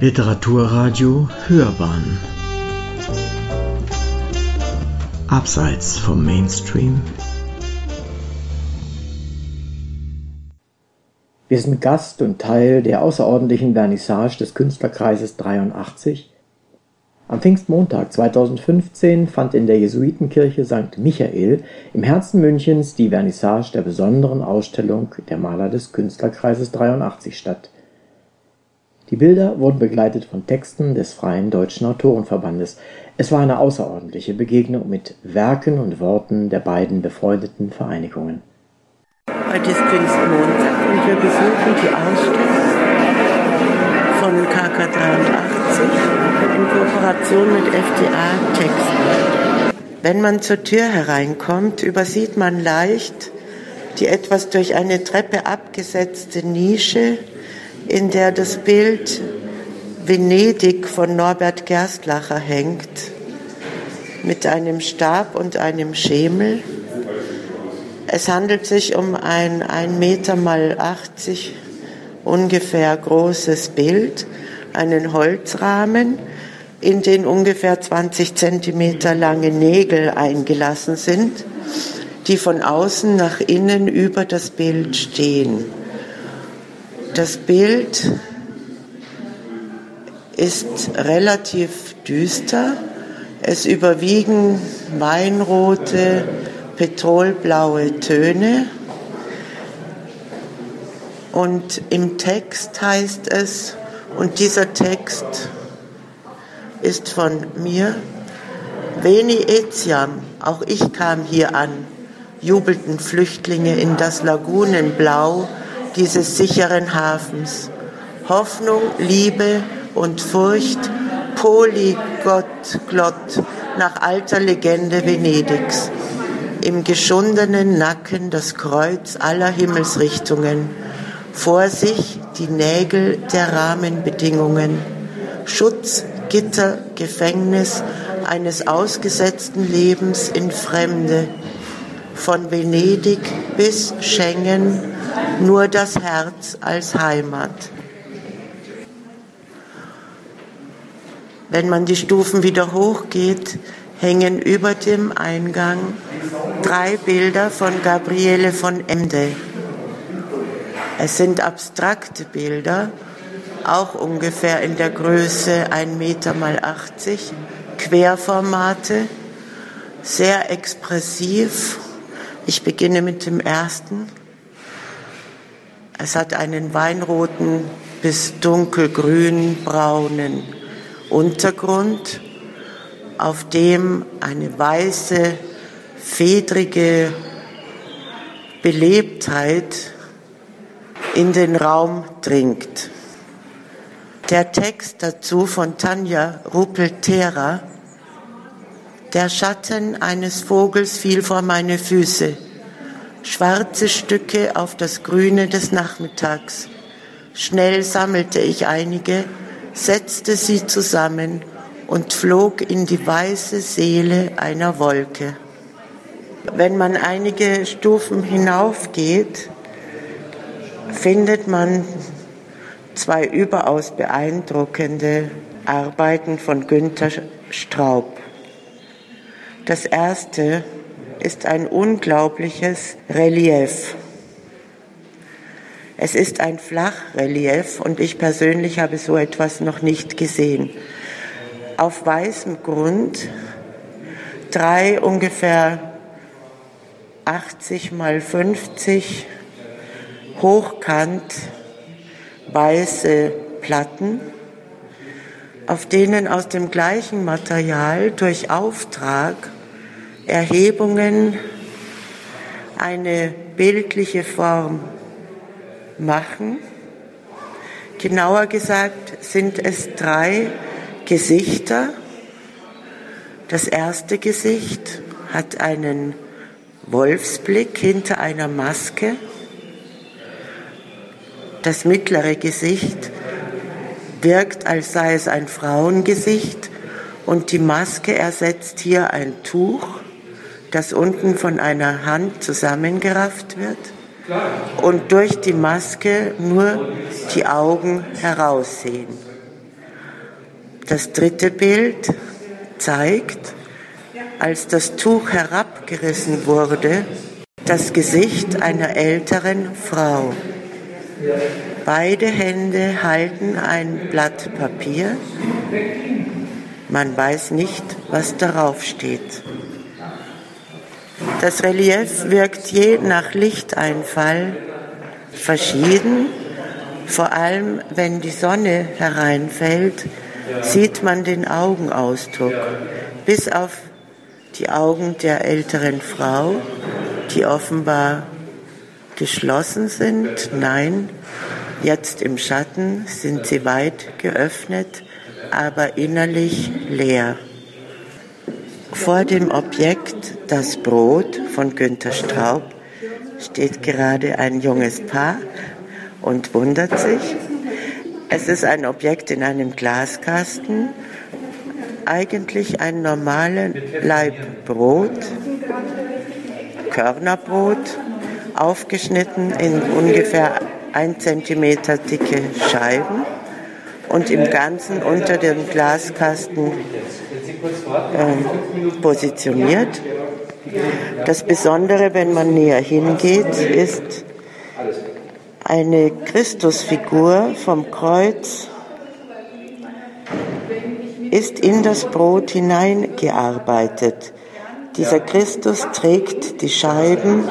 Literaturradio Hörbahn Abseits vom Mainstream Wir sind Gast und Teil der außerordentlichen Vernissage des Künstlerkreises 83. Am Pfingstmontag 2015 fand in der Jesuitenkirche St. Michael im Herzen Münchens die Vernissage der besonderen Ausstellung der Maler des Künstlerkreises 83 statt. Die Bilder wurden begleitet von Texten des Freien Deutschen Autorenverbandes. Es war eine außerordentliche Begegnung mit Werken und Worten der beiden befreundeten Vereinigungen. Heute ist Pfingstmontag und wir besuchen die Ausstellung von KK83 in Kooperation mit FDA Texten. Wenn man zur Tür hereinkommt, übersieht man leicht die etwas durch eine Treppe abgesetzte Nische in der das Bild Venedig von Norbert Gerstlacher hängt, mit einem Stab und einem Schemel. Es handelt sich um ein 1 Meter mal 80 ungefähr großes Bild, einen Holzrahmen, in den ungefähr 20 Zentimeter lange Nägel eingelassen sind, die von außen nach innen über das Bild stehen. Das Bild ist relativ düster. Es überwiegen weinrote, petrolblaue Töne. Und im Text heißt es, und dieser Text ist von mir, Veni etiam, auch ich kam hier an, jubelten Flüchtlinge in das Lagunenblau dieses sicheren Hafens. Hoffnung, Liebe und Furcht, Polyglott nach alter Legende Venedigs. Im geschundenen Nacken das Kreuz aller Himmelsrichtungen. Vor sich die Nägel der Rahmenbedingungen. Schutz, Gitter, Gefängnis eines ausgesetzten Lebens in Fremde. Von Venedig bis Schengen nur das Herz als Heimat. Wenn man die Stufen wieder hochgeht, hängen über dem Eingang drei Bilder von Gabriele von Emde. Es sind abstrakte Bilder, auch ungefähr in der Größe 1 Meter mal 80, Querformate, sehr expressiv. Ich beginne mit dem ersten. Es hat einen weinroten bis dunkelgrün braunen Untergrund, auf dem eine weiße, fedrige Belebtheit in den Raum dringt. Der Text dazu von Tanja Ruppel-Thera, der Schatten eines Vogels fiel vor meine Füße schwarze Stücke auf das Grüne des Nachmittags. Schnell sammelte ich einige, setzte sie zusammen und flog in die weiße Seele einer Wolke. Wenn man einige Stufen hinaufgeht, findet man zwei überaus beeindruckende Arbeiten von Günter Straub. Das erste ist ein unglaubliches Relief. Es ist ein Flachrelief und ich persönlich habe so etwas noch nicht gesehen. Auf weißem Grund drei ungefähr 80 mal 50 hochkant weiße Platten, auf denen aus dem gleichen Material durch Auftrag Erhebungen eine bildliche Form machen. Genauer gesagt sind es drei Gesichter. Das erste Gesicht hat einen Wolfsblick hinter einer Maske. Das mittlere Gesicht wirkt, als sei es ein Frauengesicht und die Maske ersetzt hier ein Tuch das unten von einer Hand zusammengerafft wird und durch die Maske nur die Augen heraussehen. Das dritte Bild zeigt, als das Tuch herabgerissen wurde, das Gesicht einer älteren Frau. Beide Hände halten ein Blatt Papier. Man weiß nicht, was darauf steht. Das Relief wirkt je nach Lichteinfall verschieden. Vor allem, wenn die Sonne hereinfällt, sieht man den Augenausdruck, bis auf die Augen der älteren Frau, die offenbar geschlossen sind. Nein, jetzt im Schatten sind sie weit geöffnet, aber innerlich leer. Vor dem Objekt Das Brot von Günter Straub steht gerade ein junges Paar und wundert sich. Es ist ein Objekt in einem Glaskasten, eigentlich ein normales Laib Brot, Körnerbrot, aufgeschnitten in ungefähr ein Zentimeter dicke Scheiben und im Ganzen unter dem Glaskasten äh, positioniert. Das Besondere, wenn man näher hingeht, ist eine Christusfigur vom Kreuz ist in das Brot hineingearbeitet. Dieser Christus trägt die Scheiben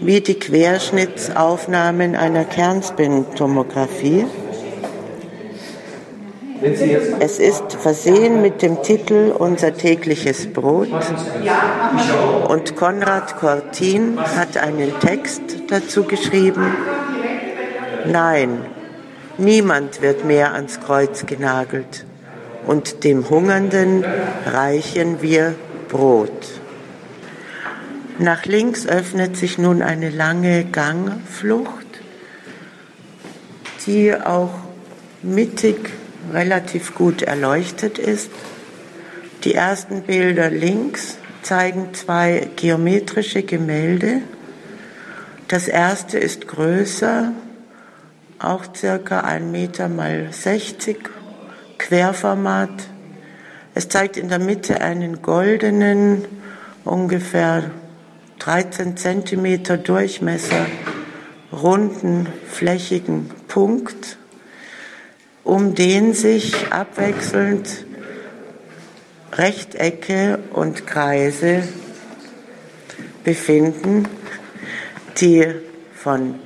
wie die Querschnittsaufnahmen einer Kernspintomographie. Es ist versehen mit dem Titel Unser tägliches Brot und Konrad Cortin hat einen Text dazu geschrieben. Nein, niemand wird mehr ans Kreuz genagelt und dem Hungernden reichen wir Brot. Nach links öffnet sich nun eine lange Gangflucht, die auch mittig relativ gut erleuchtet ist. Die ersten Bilder links zeigen zwei geometrische Gemälde. Das erste ist größer, auch circa 1 Meter mal 60, Querformat. Es zeigt in der Mitte einen goldenen, ungefähr 13 Zentimeter Durchmesser, runden, flächigen Punkt um den sich abwechselnd Rechtecke und Kreise befinden, die von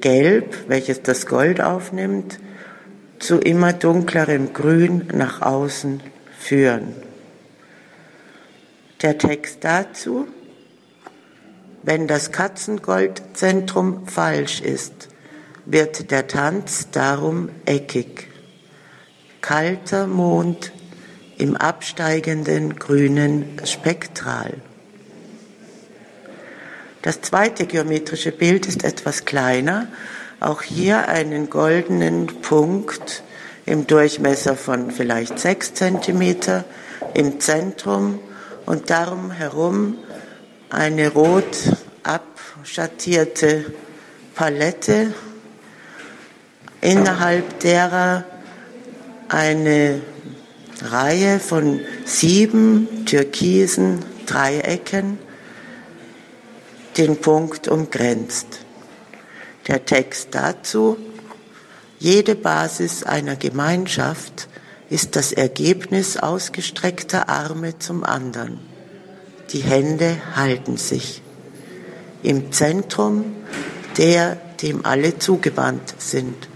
Gelb, welches das Gold aufnimmt, zu immer dunklerem Grün nach außen führen. Der Text dazu, wenn das Katzengoldzentrum falsch ist, wird der Tanz darum eckig. Kalter Mond im absteigenden grünen Spektral. Das zweite geometrische Bild ist etwas kleiner, auch hier einen goldenen Punkt im Durchmesser von vielleicht sechs Zentimeter im Zentrum und darum herum eine rot abschattierte Palette innerhalb derer eine Reihe von sieben türkisen Dreiecken den Punkt umgrenzt. Der Text dazu, jede Basis einer Gemeinschaft ist das Ergebnis ausgestreckter Arme zum anderen. Die Hände halten sich. Im Zentrum der, dem alle zugewandt sind.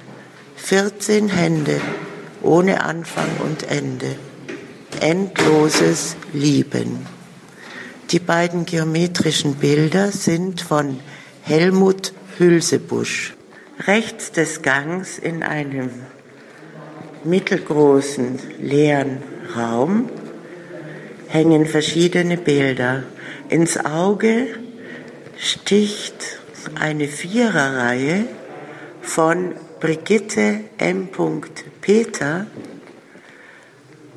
14 Hände ohne Anfang und Ende. Endloses Lieben. Die beiden geometrischen Bilder sind von Helmut Hülsebusch. Rechts des Gangs in einem mittelgroßen leeren Raum hängen verschiedene Bilder. Ins Auge sticht eine Viererreihe von Brigitte M. Peter,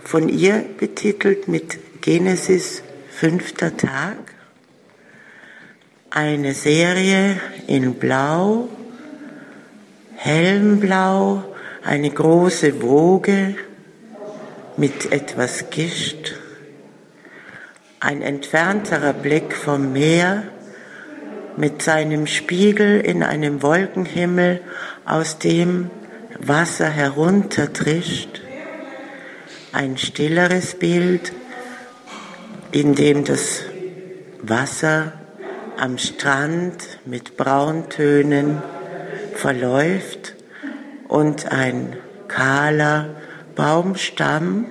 von ihr betitelt mit Genesis fünfter Tag, eine Serie in Blau, hellem Blau, eine große Woge mit etwas Gischt, ein entfernterer Blick vom Meer mit seinem Spiegel in einem Wolkenhimmel, aus dem Wasser heruntertrischt, ein stilleres Bild, in dem das Wasser am Strand mit Brauntönen verläuft und ein kahler Baumstamm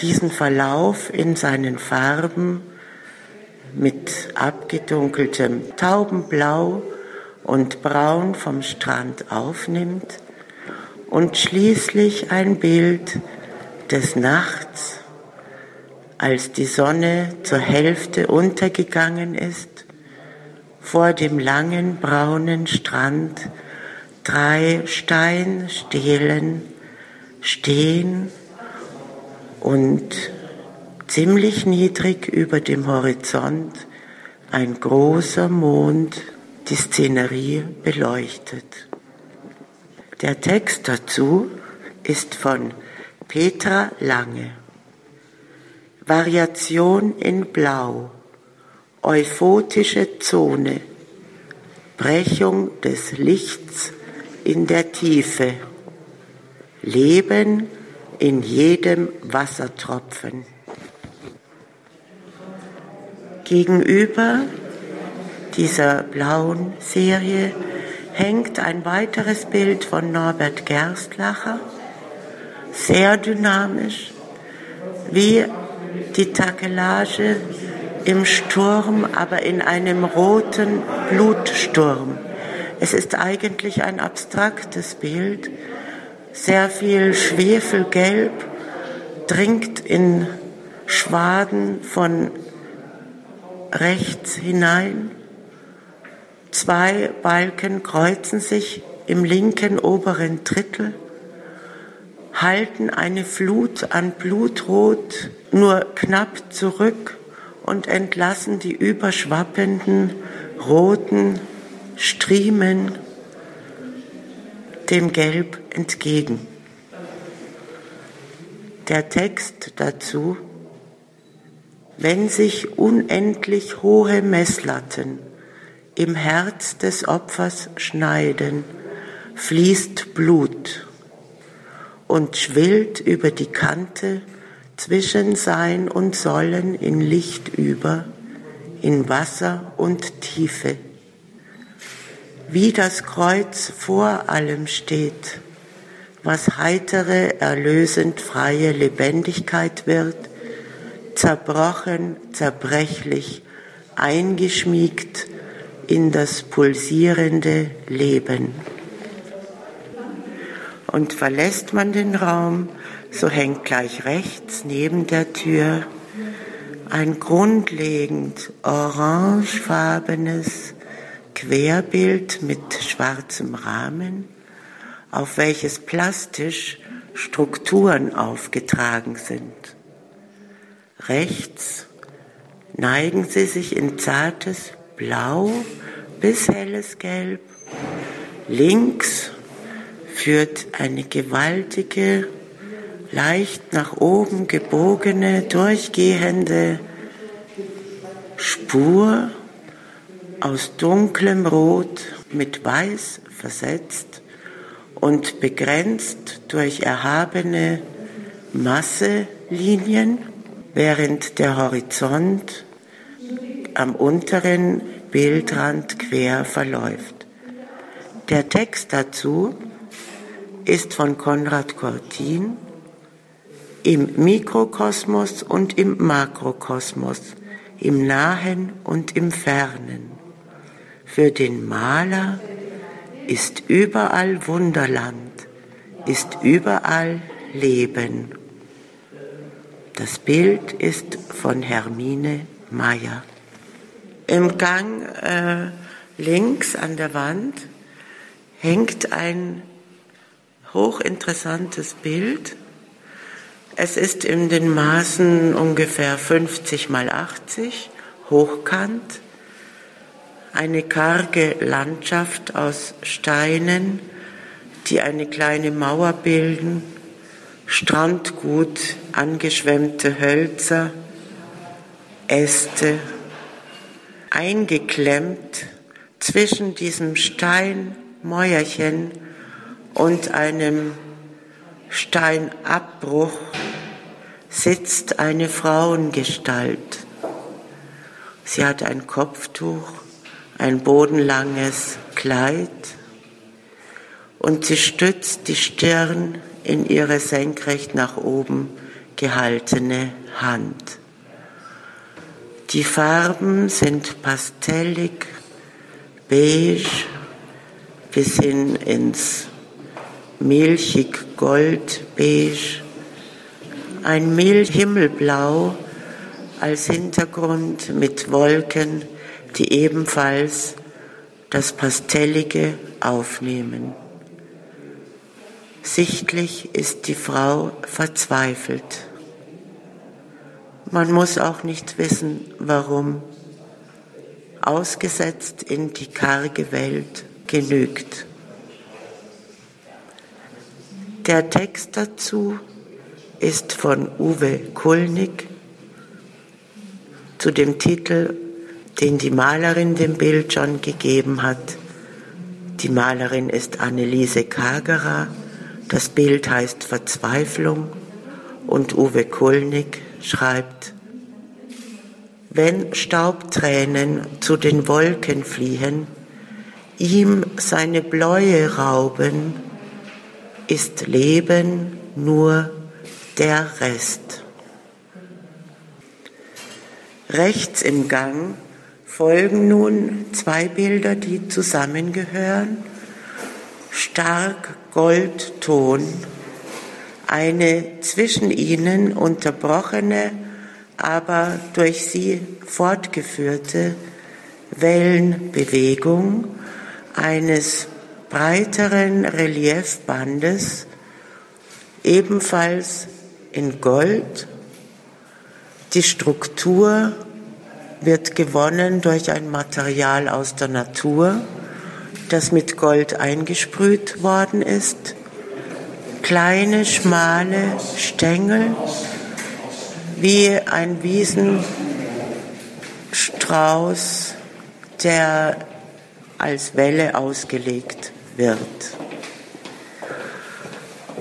diesen Verlauf in seinen Farben mit abgedunkeltem Taubenblau und Braun vom Strand aufnimmt und schließlich ein Bild des Nachts, als die Sonne zur Hälfte untergegangen ist, vor dem langen braunen Strand drei Steinstelen stehen und ziemlich niedrig über dem Horizont ein großer Mond die Szenerie beleuchtet. Der Text dazu ist von Petra Lange. Variation in Blau, euphotische Zone, Brechung des Lichts in der Tiefe, Leben in jedem Wassertropfen. Gegenüber dieser blauen Serie hängt ein weiteres Bild von Norbert Gerstlacher, sehr dynamisch, wie die Takelage im Sturm, aber in einem roten Blutsturm. Es ist eigentlich ein abstraktes Bild. Sehr viel Schwefelgelb dringt in Schwaden von rechts hinein. Zwei Balken kreuzen sich im linken oberen Drittel, halten eine Flut an Blutrot nur knapp zurück und entlassen die überschwappenden roten Striemen dem Gelb entgegen. Der Text dazu, wenn sich unendlich hohe Messlatten im Herz des Opfers schneiden, fließt Blut und schwillt über die Kante zwischen Sein und Sollen in Licht über, in Wasser und Tiefe. Wie das Kreuz vor allem steht, was heitere, erlösend freie Lebendigkeit wird, zerbrochen, zerbrechlich, eingeschmiegt in das pulsierende Leben. Und verlässt man den Raum, so hängt gleich rechts neben der Tür ein grundlegend orangefarbenes Querbild mit schwarzem Rahmen, auf welches plastisch Strukturen aufgetragen sind. Rechts neigen sie sich in zartes Blau bis helles Gelb. Links führt eine gewaltige, leicht nach oben gebogene, durchgehende Spur aus dunklem Rot mit Weiß versetzt und begrenzt durch erhabene Masselinien, während der Horizont am unteren Bildrand quer verläuft. Der Text dazu ist von Konrad Cortin im Mikrokosmos und im Makrokosmos, im Nahen und im Fernen. Für den Maler ist überall Wunderland, ist überall Leben. Das Bild ist von Hermine Meyer. Im Gang äh, links an der Wand hängt ein hochinteressantes Bild. Es ist in den Maßen ungefähr 50 mal 80, hochkant eine karge Landschaft aus Steinen, die eine kleine Mauer bilden, Strandgut, angeschwemmte Hölzer, Äste, eingeklemmt zwischen diesem Steinmäuerchen und einem Steinabbruch sitzt eine Frauengestalt. Sie hat ein Kopftuch, ein bodenlanges Kleid und sie stützt die Stirn in ihre senkrecht nach oben gehaltene Hand. Die Farben sind pastellig, beige bis hin ins milchig goldbeige, ein Himmelblau als Hintergrund mit Wolken, die ebenfalls das Pastellige aufnehmen. Sichtlich ist die Frau verzweifelt. Man muss auch nicht wissen, warum. Ausgesetzt in die karge Welt genügt. Der Text dazu ist von Uwe Kulnig zu dem Titel, den die Malerin dem Bild schon gegeben hat. Die Malerin ist Anneliese Kagerer, das Bild heißt Verzweiflung und Uwe Kulnig schreibt, wenn Staubtränen zu den Wolken fliehen, ihm seine Bläue rauben, ist Leben nur der Rest. Rechts im Gang folgen nun zwei Bilder, die zusammengehören. Stark Goldton, eine zwischen ihnen unterbrochene, aber durch sie fortgeführte Wellenbewegung eines breiteren Reliefbandes, ebenfalls in Gold. Die Struktur wird gewonnen durch ein Material aus der Natur, das mit Gold eingesprüht worden ist. Kleine, schmale Stängel, wie ein Wiesenstrauß, der als Welle ausgelegt wird.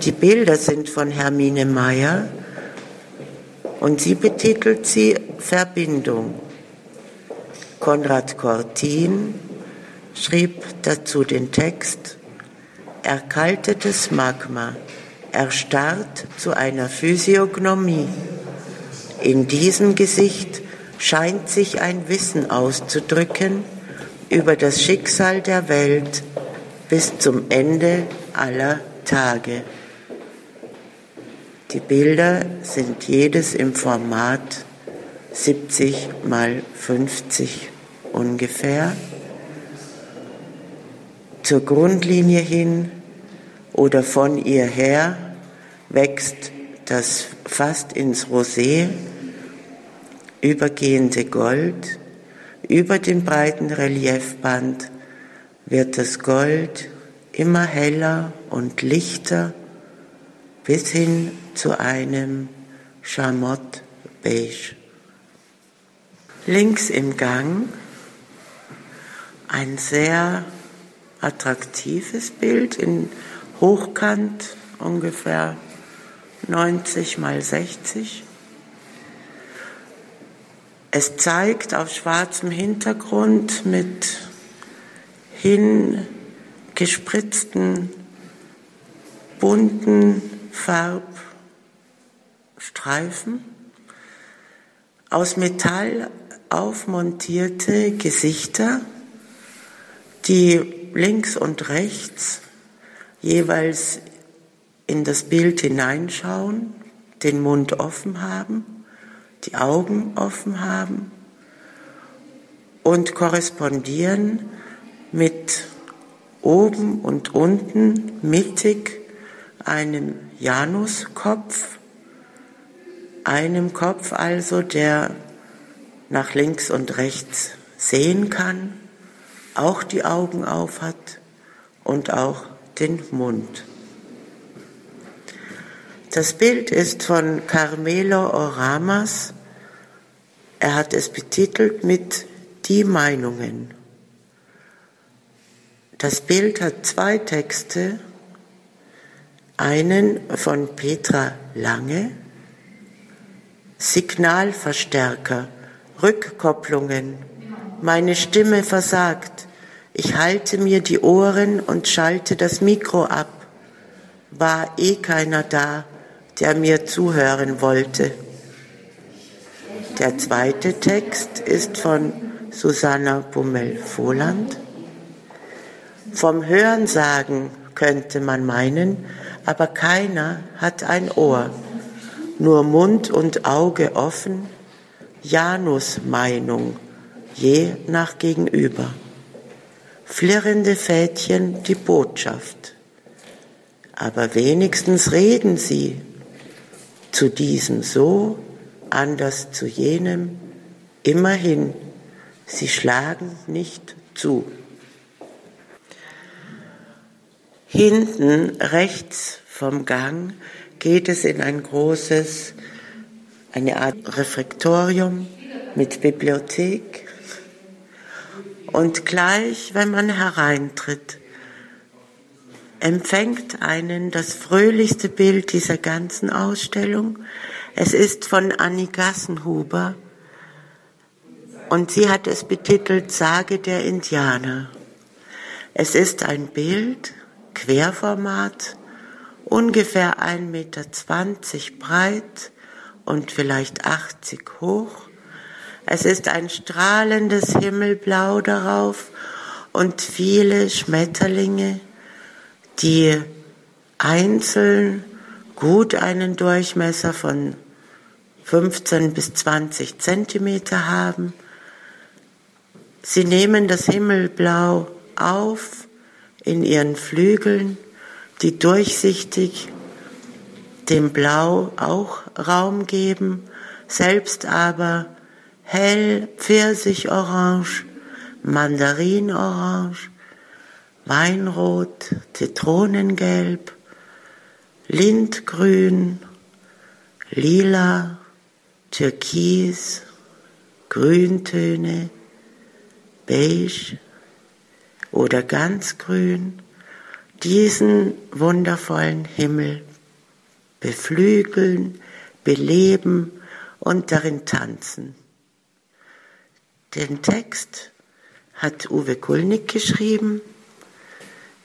Die Bilder sind von Hermine Meyer und sie betitelt sie Verbindung. Konrad Cortin schrieb dazu den Text Erkaltetes Magma erstarrt zu einer Physiognomie. In diesem Gesicht scheint sich ein Wissen auszudrücken, über das Schicksal der Welt bis zum Ende aller Tage. Die Bilder sind jedes im Format 70 mal 50 ungefähr. Zur Grundlinie hin oder von ihr her wächst das fast ins Rosé übergehende Gold über den breiten Reliefband wird das Gold immer heller und lichter bis hin zu einem Schamott beige. Links im Gang ein sehr attraktives Bild in Hochkant, ungefähr 90 mal 60 es zeigt auf schwarzem Hintergrund mit hingespritzten, bunten Farbstreifen. Aus Metall aufmontierte Gesichter, die links und rechts jeweils in das Bild hineinschauen, den Mund offen haben die Augen offen haben und korrespondieren mit oben und unten mittig einem Januskopf, einem Kopf also, der nach links und rechts sehen kann, auch die Augen auf hat und auch den Mund. Das Bild ist von Carmelo Oramas. Er hat es betitelt mit Die Meinungen. Das Bild hat zwei Texte, einen von Petra Lange, Signalverstärker, Rückkopplungen, meine Stimme versagt, ich halte mir die Ohren und schalte das Mikro ab, war eh keiner da, der mir zuhören wollte. Der zweite Text ist von Susanna Bummel-Voland. Vom Hörensagen könnte man meinen, aber keiner hat ein Ohr, nur Mund und Auge offen, Janus Meinung, je nach Gegenüber. Flirrende Fädchen die Botschaft. Aber wenigstens reden sie, zu diesem so, anders zu jenem, immerhin, sie schlagen nicht zu. Hinten rechts vom Gang geht es in ein großes, eine Art Refektorium mit Bibliothek. Und gleich, wenn man hereintritt, empfängt einen das fröhlichste Bild dieser ganzen Ausstellung. Es ist von Annie Gassenhuber und sie hat es betitelt Sage der Indianer. Es ist ein Bild, Querformat, ungefähr 1,20 Meter breit und vielleicht 80 hoch. Es ist ein strahlendes Himmelblau darauf und viele Schmetterlinge, die einzeln gut einen Durchmesser von 15 bis 20 Zentimeter haben. Sie nehmen das Himmelblau auf in ihren Flügeln, die durchsichtig dem Blau auch Raum geben, selbst aber hell Pfirsichorange, Mandarinorange, Weinrot, Zitronengelb, Lindgrün, Lila, Türkis, Grüntöne, Beige, oder ganz grün diesen wundervollen Himmel beflügeln, beleben und darin tanzen. Den Text hat Uwe Kulnig geschrieben.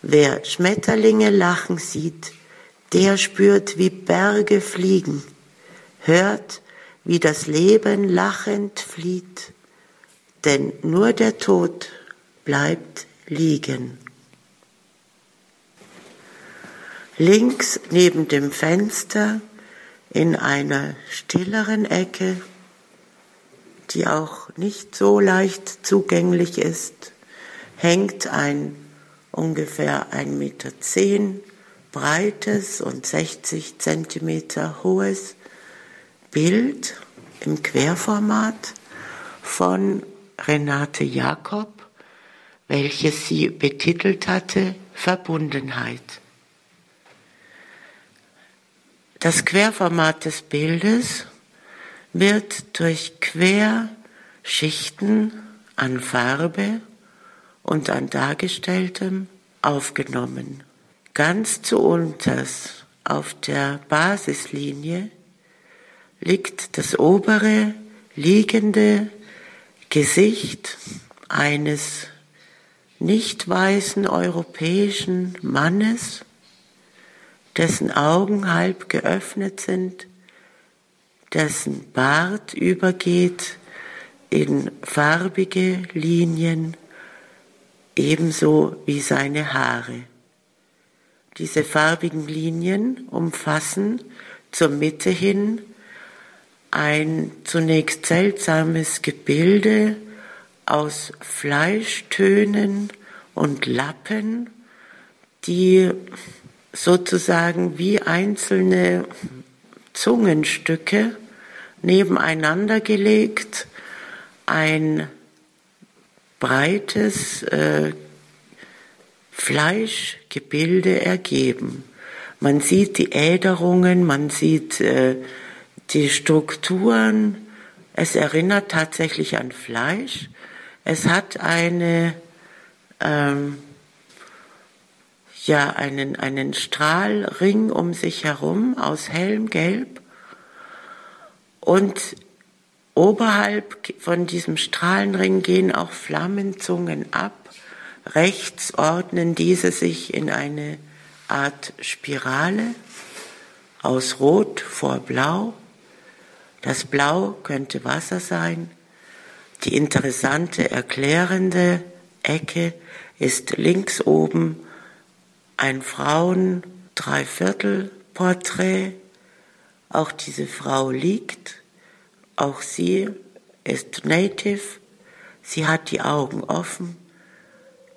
Wer Schmetterlinge lachen sieht, der spürt, wie Berge fliegen, hört, wie das Leben lachend flieht, denn nur der Tod bleibt liegen. Links neben dem Fenster in einer stilleren Ecke, die auch nicht so leicht zugänglich ist, hängt ein ungefähr 1,10 Meter breites und 60 Zentimeter hohes Bild im Querformat von Renate Jakob welches sie betitelt hatte Verbundenheit. Das Querformat des Bildes wird durch Querschichten an Farbe und an Dargestelltem aufgenommen. Ganz zu unters auf der Basislinie liegt das obere liegende Gesicht eines nicht weißen europäischen Mannes, dessen Augen halb geöffnet sind, dessen Bart übergeht in farbige Linien, ebenso wie seine Haare. Diese farbigen Linien umfassen zur Mitte hin ein zunächst seltsames Gebilde aus Fleischtönen und Lappen, die sozusagen wie einzelne Zungenstücke nebeneinander gelegt ein breites äh, Fleischgebilde ergeben. Man sieht die Äderungen, man sieht äh, die Strukturen. Es erinnert tatsächlich an Fleisch. Es hat eine, ähm, ja, einen, einen Strahlring um sich herum aus hellem Gelb. Und oberhalb von diesem Strahlenring gehen auch Flammenzungen ab. Rechts ordnen diese sich in eine Art Spirale aus Rot vor Blau. Das Blau könnte Wasser sein. Die interessante erklärende Ecke ist links oben ein Frauen Dreiviertel Porträt. Auch diese Frau liegt. Auch sie ist Native. Sie hat die Augen offen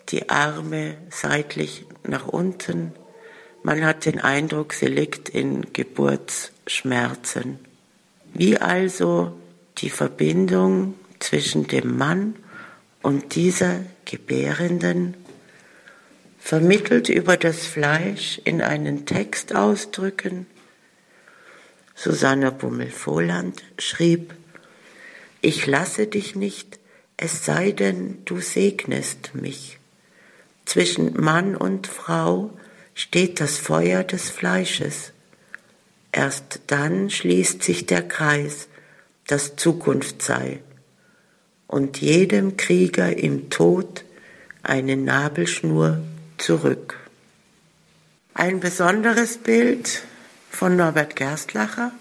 die Arme seitlich nach unten. Man hat den Eindruck, sie liegt in Geburtsschmerzen. Wie also die Verbindung zwischen dem Mann und dieser Gebärenden vermittelt über das Fleisch in einen Text ausdrücken. Susanne Bummel-Voland schrieb, ich lasse dich nicht, es sei denn, du segnest mich. Zwischen Mann und Frau steht das Feuer des Fleisches. Erst dann schließt sich der Kreis, das Zukunft sei, und jedem Krieger im Tod eine Nabelschnur zurück. Ein besonderes Bild von Norbert Gerstlacher,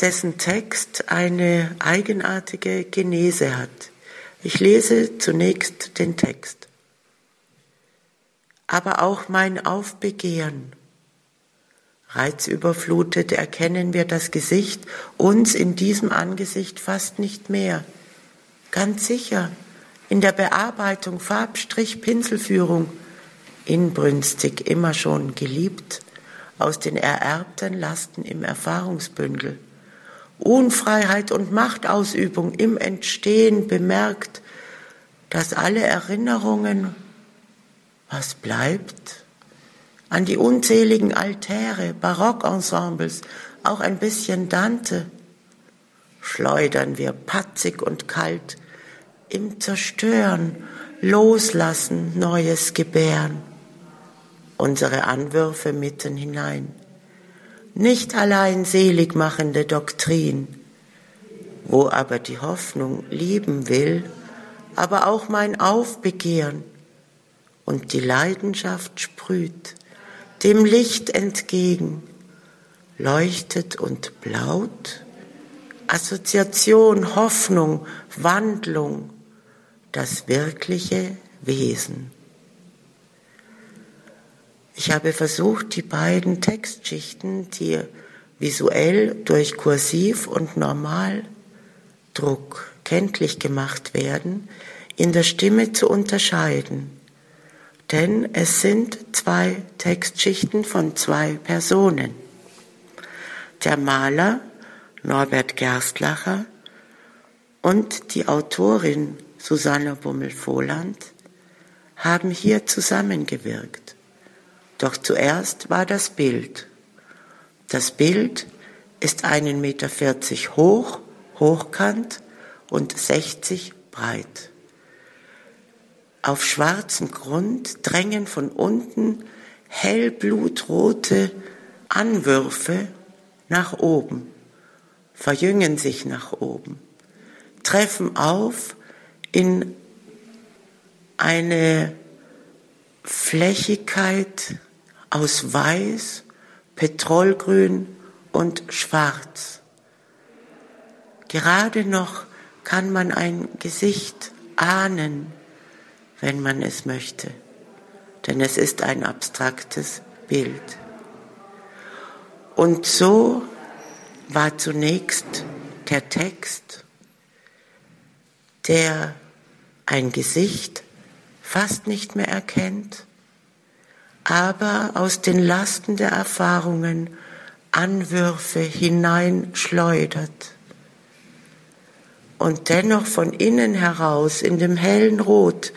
dessen Text eine eigenartige Genese hat. Ich lese zunächst den Text aber auch mein Aufbegehren. Reizüberflutet erkennen wir das Gesicht, uns in diesem Angesicht fast nicht mehr. Ganz sicher, in der Bearbeitung, Farbstrich, Pinselführung, inbrünstig immer schon geliebt, aus den ererbten Lasten im Erfahrungsbündel. Unfreiheit und Machtausübung im Entstehen bemerkt, dass alle Erinnerungen was bleibt? An die unzähligen Altäre, Barockensembles, auch ein bisschen Dante, schleudern wir patzig und kalt im Zerstören, Loslassen, Neues gebären, unsere Anwürfe mitten hinein. Nicht allein seligmachende Doktrin, wo aber die Hoffnung lieben will, aber auch mein Aufbegehren, und die Leidenschaft sprüht dem Licht entgegen, leuchtet und blaut, Assoziation, Hoffnung, Wandlung, das wirkliche Wesen. Ich habe versucht, die beiden Textschichten, die visuell durch Kursiv und Normaldruck kenntlich gemacht werden, in der Stimme zu unterscheiden denn es sind zwei Textschichten von zwei Personen. Der Maler Norbert Gerstlacher und die Autorin Susanne Bummel-Voland haben hier zusammengewirkt. Doch zuerst war das Bild. Das Bild ist einen Meter vierzig hoch, hochkant und 60 breit. Auf schwarzem Grund drängen von unten hellblutrote Anwürfe nach oben, verjüngen sich nach oben, treffen auf in eine Flächigkeit aus Weiß, Petrolgrün und Schwarz. Gerade noch kann man ein Gesicht ahnen, wenn man es möchte, denn es ist ein abstraktes Bild. Und so war zunächst der Text, der ein Gesicht fast nicht mehr erkennt, aber aus den Lasten der Erfahrungen Anwürfe hineinschleudert. Und dennoch von innen heraus in dem hellen Rot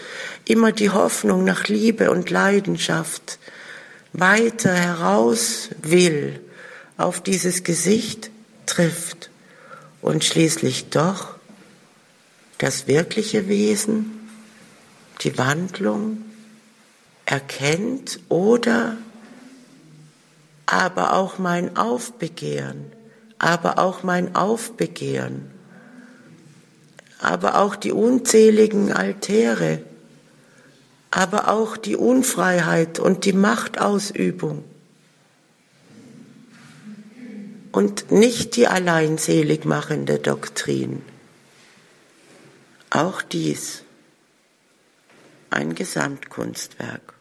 immer die Hoffnung nach Liebe und Leidenschaft weiter heraus will, auf dieses Gesicht trifft und schließlich doch das wirkliche Wesen, die Wandlung erkennt oder aber auch mein Aufbegehren, aber auch mein Aufbegehren, aber auch die unzähligen Altäre, aber auch die Unfreiheit und die Machtausübung und nicht die alleinselig machende Doktrin. Auch dies ein Gesamtkunstwerk.